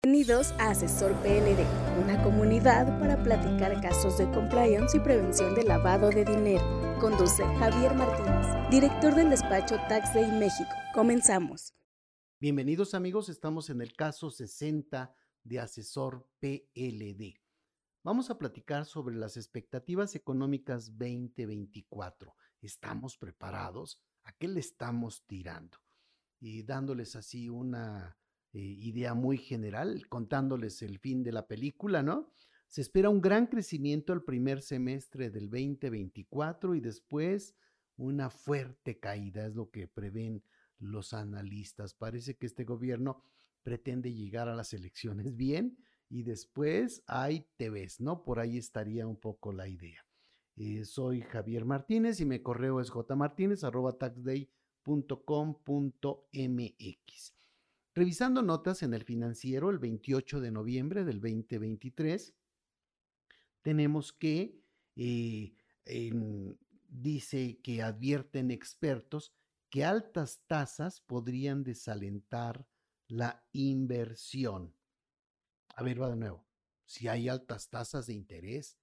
Bienvenidos a Asesor PLD, una comunidad para platicar casos de compliance y prevención de lavado de dinero. Conduce Javier Martínez, director del despacho Tax Day México. Comenzamos. Bienvenidos amigos, estamos en el caso 60 de Asesor PLD. Vamos a platicar sobre las expectativas económicas 2024. ¿Estamos preparados? ¿A qué le estamos tirando? Y dándoles así una eh, idea muy general, contándoles el fin de la película, ¿no? Se espera un gran crecimiento el primer semestre del 2024 y después una fuerte caída, es lo que prevén los analistas. Parece que este gobierno pretende llegar a las elecciones bien y después hay TVs, ¿no? Por ahí estaría un poco la idea. Eh, soy Javier Martínez y mi correo es jmartinez.taxday.com.mx. Revisando notas en el financiero el 28 de noviembre del 2023, tenemos que eh, dice que advierten expertos que altas tasas podrían desalentar la inversión. A ver, va de nuevo. Si hay altas tasas de interés,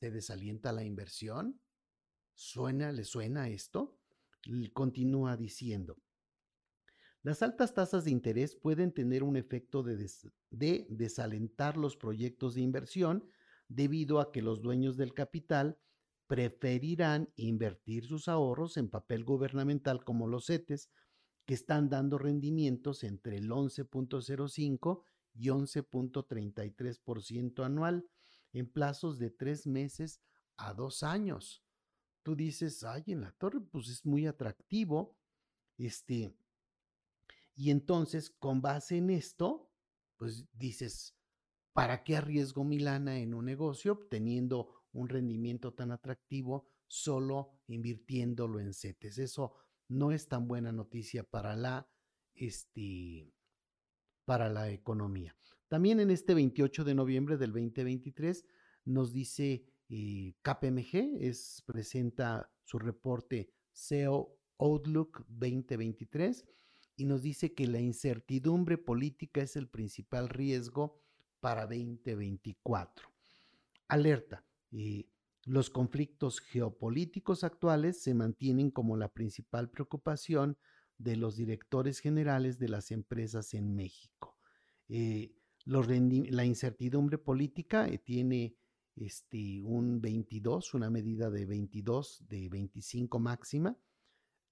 ¿se desalienta la inversión? ¿Suena, le suena esto? Continúa diciendo. Las altas tasas de interés pueden tener un efecto de, desalentar los proyectos de inversión debido a que los dueños del capital preferirán invertir sus ahorros en papel gubernamental como los CETES, que están dando rendimientos entre el 11.05 y 11.33% anual en plazos de tres meses a dos años. Tú dices, ay, en la torre, pues es muy atractivo. Este, y entonces, con base en esto, pues dices, ¿para qué arriesgo mi lana en un negocio obteniendo un rendimiento tan atractivo solo invirtiéndolo en CETES? Eso no es tan buena noticia para la, este, para la economía. También en este 28 de noviembre del 2023 nos dice eh, KPMG, es, presenta su reporte SEO Outlook 2023 y nos dice que la incertidumbre política es el principal riesgo para 2024. Alerta, eh, los conflictos geopolíticos actuales se mantienen como la principal preocupación de los directores generales de las empresas en México. Eh, la incertidumbre política eh, tiene este, un 22, una medida de 22, de 25 máxima,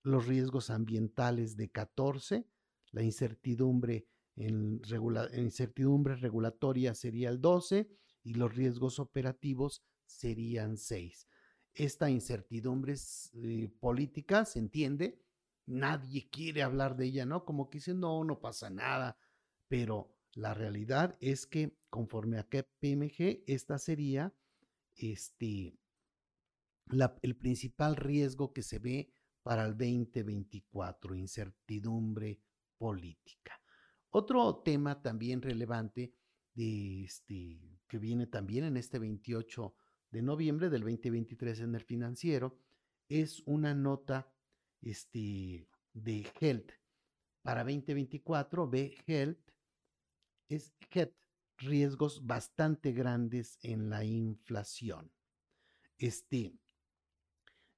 los riesgos ambientales de 14, la incertidumbre, en incertidumbre regulatoria sería el 12 y los riesgos operativos serían 6. Esta incertidumbre eh, política se entiende, nadie quiere hablar de ella, ¿no? Como que dicen, no, no pasa nada, pero la realidad es que conforme a KPMG, esta sería este, el principal riesgo que se ve para el 2024, incertidumbre política. Otro tema también relevante este, que viene también en este 28 de noviembre del 2023 en el financiero es una nota este, de Health. Para 2024 ve Health es Health, riesgos bastante grandes en la inflación. Este,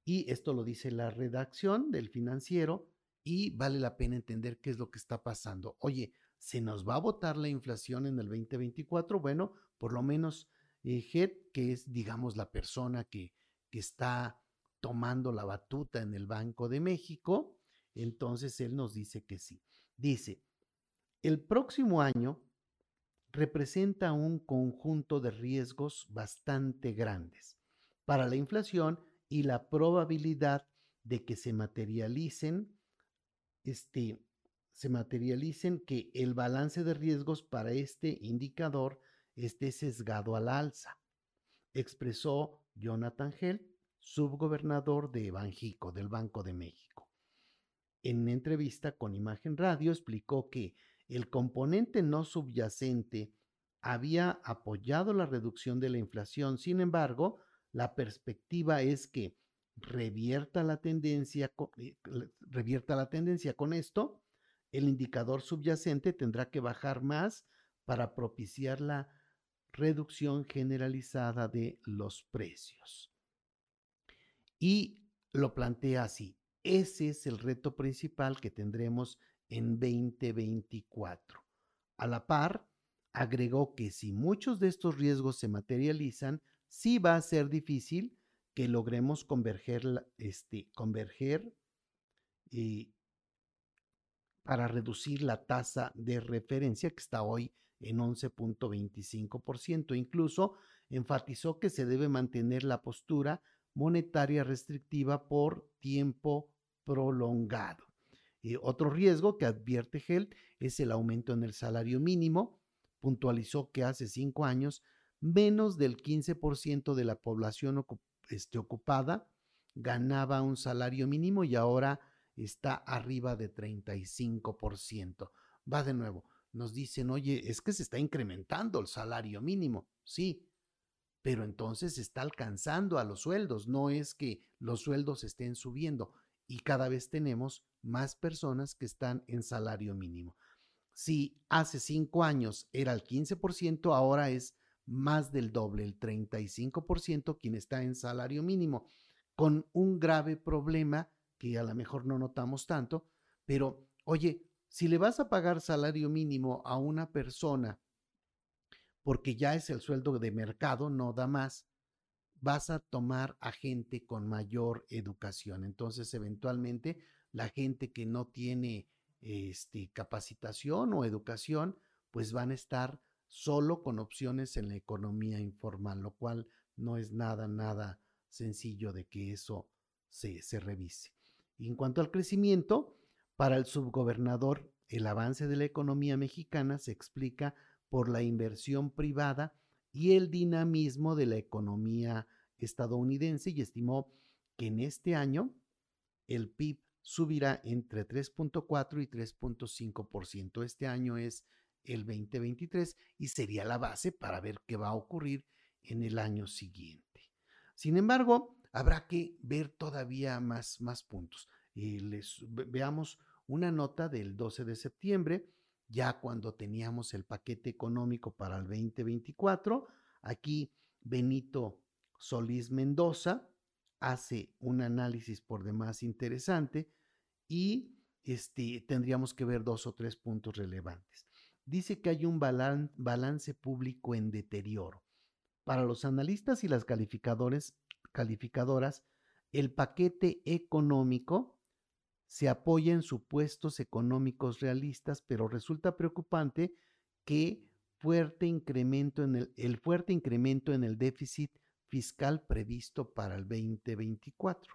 y esto lo dice la redacción del financiero y vale la pena entender qué es lo que está pasando. Oye, ¿se nos va a votar la inflación en el 2024? Bueno, por lo menos eh, que es, digamos, la persona que, que está tomando la batuta en el Banco de México, entonces él nos dice que sí. Dice, el próximo año representa un conjunto de riesgos bastante grandes para la inflación y la probabilidad de que se materialicen, este, se materialicen que el balance de riesgos para este indicador esté sesgado al alza, expresó Jonathan Hell, subgobernador de Banjico, del Banco de México. En entrevista con Imagen Radio explicó que el componente no subyacente había apoyado la reducción de la inflación, sin embargo, la perspectiva es que revierta la tendencia, eh, revierta la tendencia con esto, el indicador subyacente tendrá que bajar más para propiciar la reducción generalizada de los precios. Y lo plantea así, ese es el reto principal que tendremos en 2024. A la par, agregó que si muchos de estos riesgos se materializan, sí va a ser difícil que logremos converger, este, converger y para reducir la tasa de referencia que está hoy en 11.25%. Incluso enfatizó que se debe mantener la postura monetaria restrictiva por tiempo prolongado. Y otro riesgo que advierte Gel es el aumento en el salario mínimo. Puntualizó que hace cinco años menos del 15% de la población este, ocupada ganaba un salario mínimo y ahora está arriba de 35%. Va de nuevo, nos dicen, oye, es que se está incrementando el salario mínimo. Sí, pero entonces está alcanzando a los sueldos, no es que los sueldos estén subiendo y cada vez tenemos más personas que están en salario mínimo. Si hace cinco años era el 15%, ahora es más del doble, el 35% quien está en salario mínimo, con un grave problema que a lo mejor no notamos tanto, pero oye, si le vas a pagar salario mínimo a una persona porque ya es el sueldo de mercado, no da más, vas a tomar a gente con mayor educación. Entonces, eventualmente, la gente que no tiene este, capacitación o educación, pues van a estar solo con opciones en la economía informal, lo cual no es nada, nada sencillo de que eso se, se revise. Y en cuanto al crecimiento, para el subgobernador, el avance de la economía mexicana se explica por la inversión privada y el dinamismo de la economía estadounidense y estimó que en este año el PIB subirá entre 3.4 y 3.5%. Este año es el 2023 y sería la base para ver qué va a ocurrir en el año siguiente. Sin embargo, habrá que ver todavía más, más puntos. Y les veamos una nota del 12 de septiembre, ya cuando teníamos el paquete económico para el 2024. Aquí Benito Solís Mendoza hace un análisis por demás interesante y este, tendríamos que ver dos o tres puntos relevantes dice que hay un balance público en deterioro. Para los analistas y las calificadoras, el paquete económico se apoya en supuestos económicos realistas, pero resulta preocupante que fuerte incremento en el, el fuerte incremento en el déficit fiscal previsto para el 2024.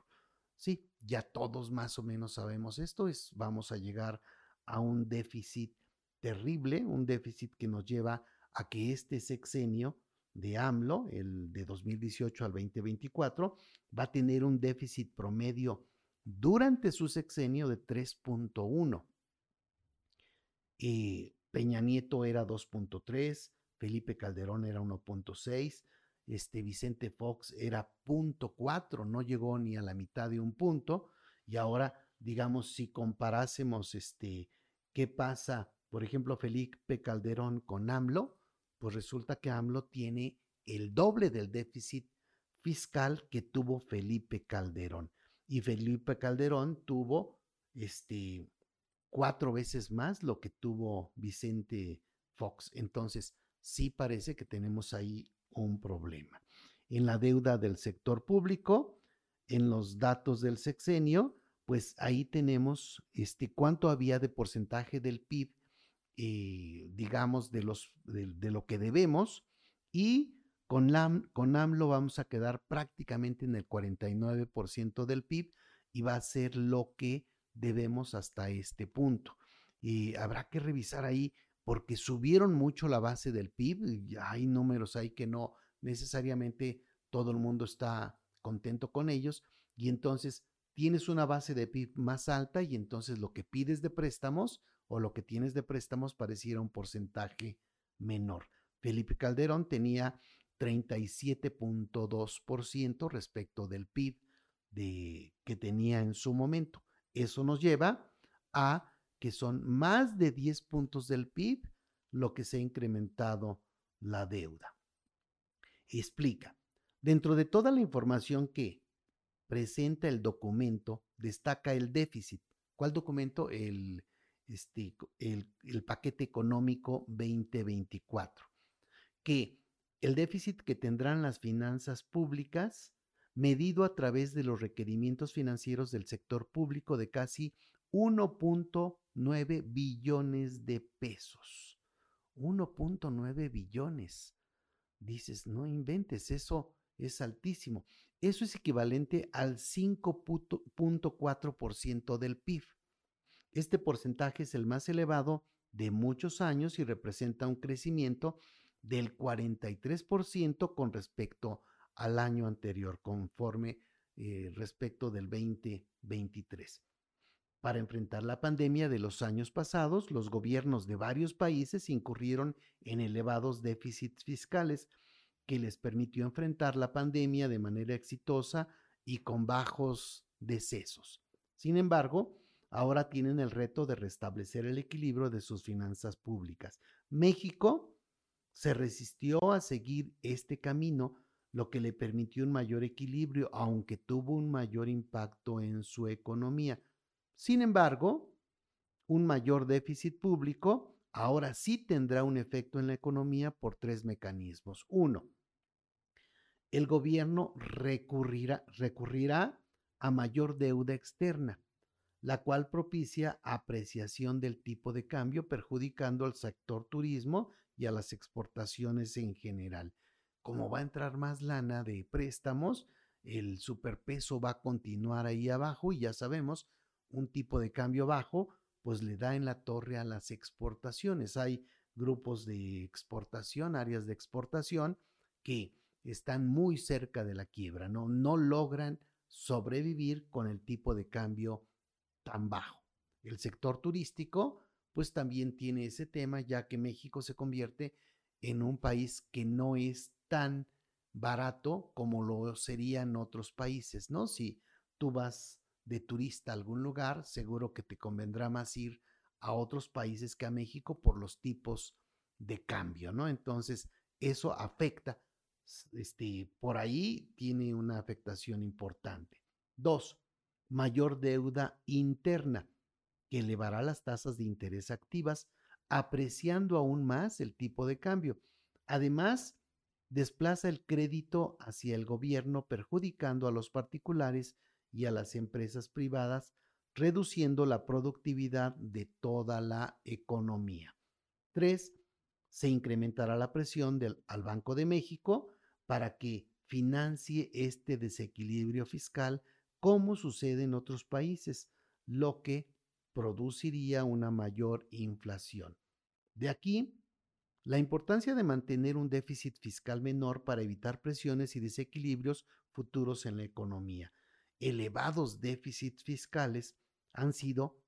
Sí, ya todos más o menos sabemos esto, es, vamos a llegar a un déficit terrible, un déficit que nos lleva a que este sexenio de AMLO, el de 2018 al 2024, va a tener un déficit promedio durante su sexenio de 3.1. y Peña Nieto era 2.3, Felipe Calderón era 1.6, este Vicente Fox era 0.4, no llegó ni a la mitad de un punto. Y ahora, digamos, si comparásemos este, qué pasa por ejemplo, Felipe Calderón con AMLO, pues resulta que AMLO tiene el doble del déficit fiscal que tuvo Felipe Calderón. Y Felipe Calderón tuvo este cuatro veces más lo que tuvo Vicente Fox. Entonces, sí parece que tenemos ahí un problema. En la deuda del sector público, en los datos del sexenio, pues ahí tenemos este cuánto había de porcentaje del PIB eh, digamos, de, los, de, lo que debemos y con, con AMLO vamos a quedar prácticamente en el 49% del PIB y va a ser lo que debemos hasta este punto. Y habrá que revisar ahí porque subieron mucho la base del PIB. Hay números ahí que no necesariamente todo el mundo está contento con ellos. Y entonces tienes una base de PIB más alta y entonces lo que pides de préstamos o lo que tienes de préstamos pareciera un porcentaje menor. Felipe Calderón tenía 37.2% respecto del PIB de, que tenía en su momento. Eso nos lleva a que son más de 10 puntos del PIB lo que se ha incrementado la deuda. Explica, dentro de toda la información que presenta el documento, destaca el déficit. ¿Cuál documento? El, este, el, el paquete económico 2024, que el déficit que tendrán las finanzas públicas medido a través de los requerimientos financieros del sector público de casi 1.9 billones de pesos. 1.9 billones. Dices, no inventes, eso es altísimo. Eso es equivalente al 5.4% del PIB. Este porcentaje es el más elevado de muchos años y representa un crecimiento del 43% con respecto al año anterior, conforme eh, respecto del 2023. Para enfrentar la pandemia de los años pasados, los gobiernos de varios países incurrieron en elevados déficits fiscales que les permitió enfrentar la pandemia de manera exitosa y con bajos decesos. Sin embargo, ahora tienen el reto de restablecer el equilibrio de sus finanzas públicas. México se resistió a seguir este camino, lo que le permitió un mayor equilibrio, aunque tuvo un mayor impacto en su economía. Sin embargo, un mayor déficit público ahora sí tendrá un efecto en la economía por tres mecanismos. Uno, el gobierno recurrirá, recurrirá a mayor deuda externa, la cual propicia apreciación del tipo de cambio, perjudicando al sector turismo y a las exportaciones en general. Como va a entrar más lana de préstamos, el superpeso va a continuar ahí abajo y ya sabemos, un tipo de cambio bajo, pues le da en la torre a las exportaciones. Hay grupos de exportación, áreas de exportación que están muy cerca de la quiebra, no, no logran sobrevivir con el tipo de cambio tan bajo. El sector turístico pues también tiene ese tema, ya que México se convierte en un país que no es tan barato como lo sería en otros países, ¿no? Si tú vas de turista a algún lugar, seguro que te convendrá más ir a otros países que a México por los tipos de cambio, ¿no? Entonces, eso afecta, este, por ahí tiene una afectación importante. Dos, mayor deuda interna que elevará las tasas de interés activas, apreciando aún más el tipo de cambio. Además, desplaza el crédito hacia el gobierno, perjudicando a los particulares y a las empresas privadas, reduciendo la productividad de toda la economía. Tres, se incrementará la presión al Banco de México para que financie este desequilibrio fiscal como sucede en otros países, lo que produciría una mayor inflación. De aquí la importancia de mantener un déficit fiscal menor para evitar presiones y desequilibrios futuros en la economía. Elevados déficits fiscales han sido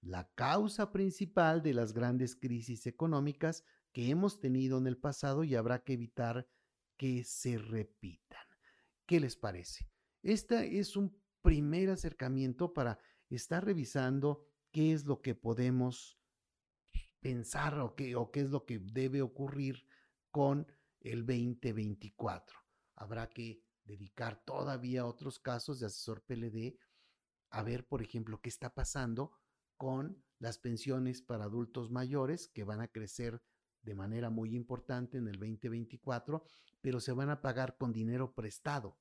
la causa principal de las grandes crisis económicas que hemos tenido en el pasado y habrá que evitar que se repitan. ¿Qué les parece? Este es un primer acercamiento para estar revisando qué es lo que podemos pensar o qué, o qué es lo que debe ocurrir con el 2024. Habrá que dedicar todavía otros casos de asesor PLD a ver, por ejemplo, qué está pasando con las pensiones para adultos mayores que van a crecer de manera muy importante en el 2024, pero se van a pagar con dinero prestado.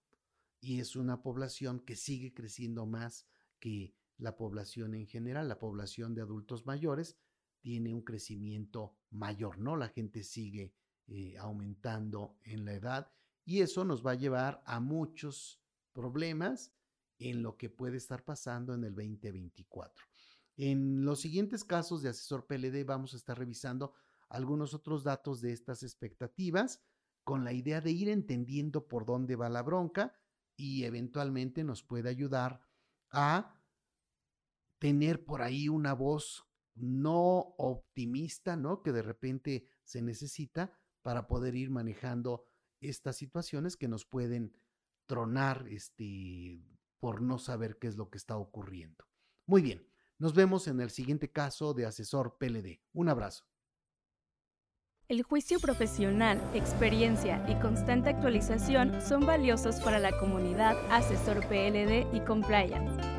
Y es una población que sigue creciendo más que la población en general, la población de adultos mayores, tiene un crecimiento mayor, ¿no? La gente sigue eh, aumentando en la edad y eso nos va a llevar a muchos problemas en lo que puede estar pasando en el 2024. En los siguientes casos de asesor PLD vamos a estar revisando algunos otros datos de estas expectativas con la idea de ir entendiendo por dónde va la bronca y eventualmente nos puede ayudar a tener por ahí una voz no optimista, ¿no? Que de repente se necesita para poder ir manejando estas situaciones que nos pueden tronar este, por no saber qué es lo que está ocurriendo. Muy bien, nos vemos en el siguiente caso de asesor PLD. Un abrazo. El juicio profesional, experiencia y constante actualización son valiosos para la comunidad asesor PLD y compliance.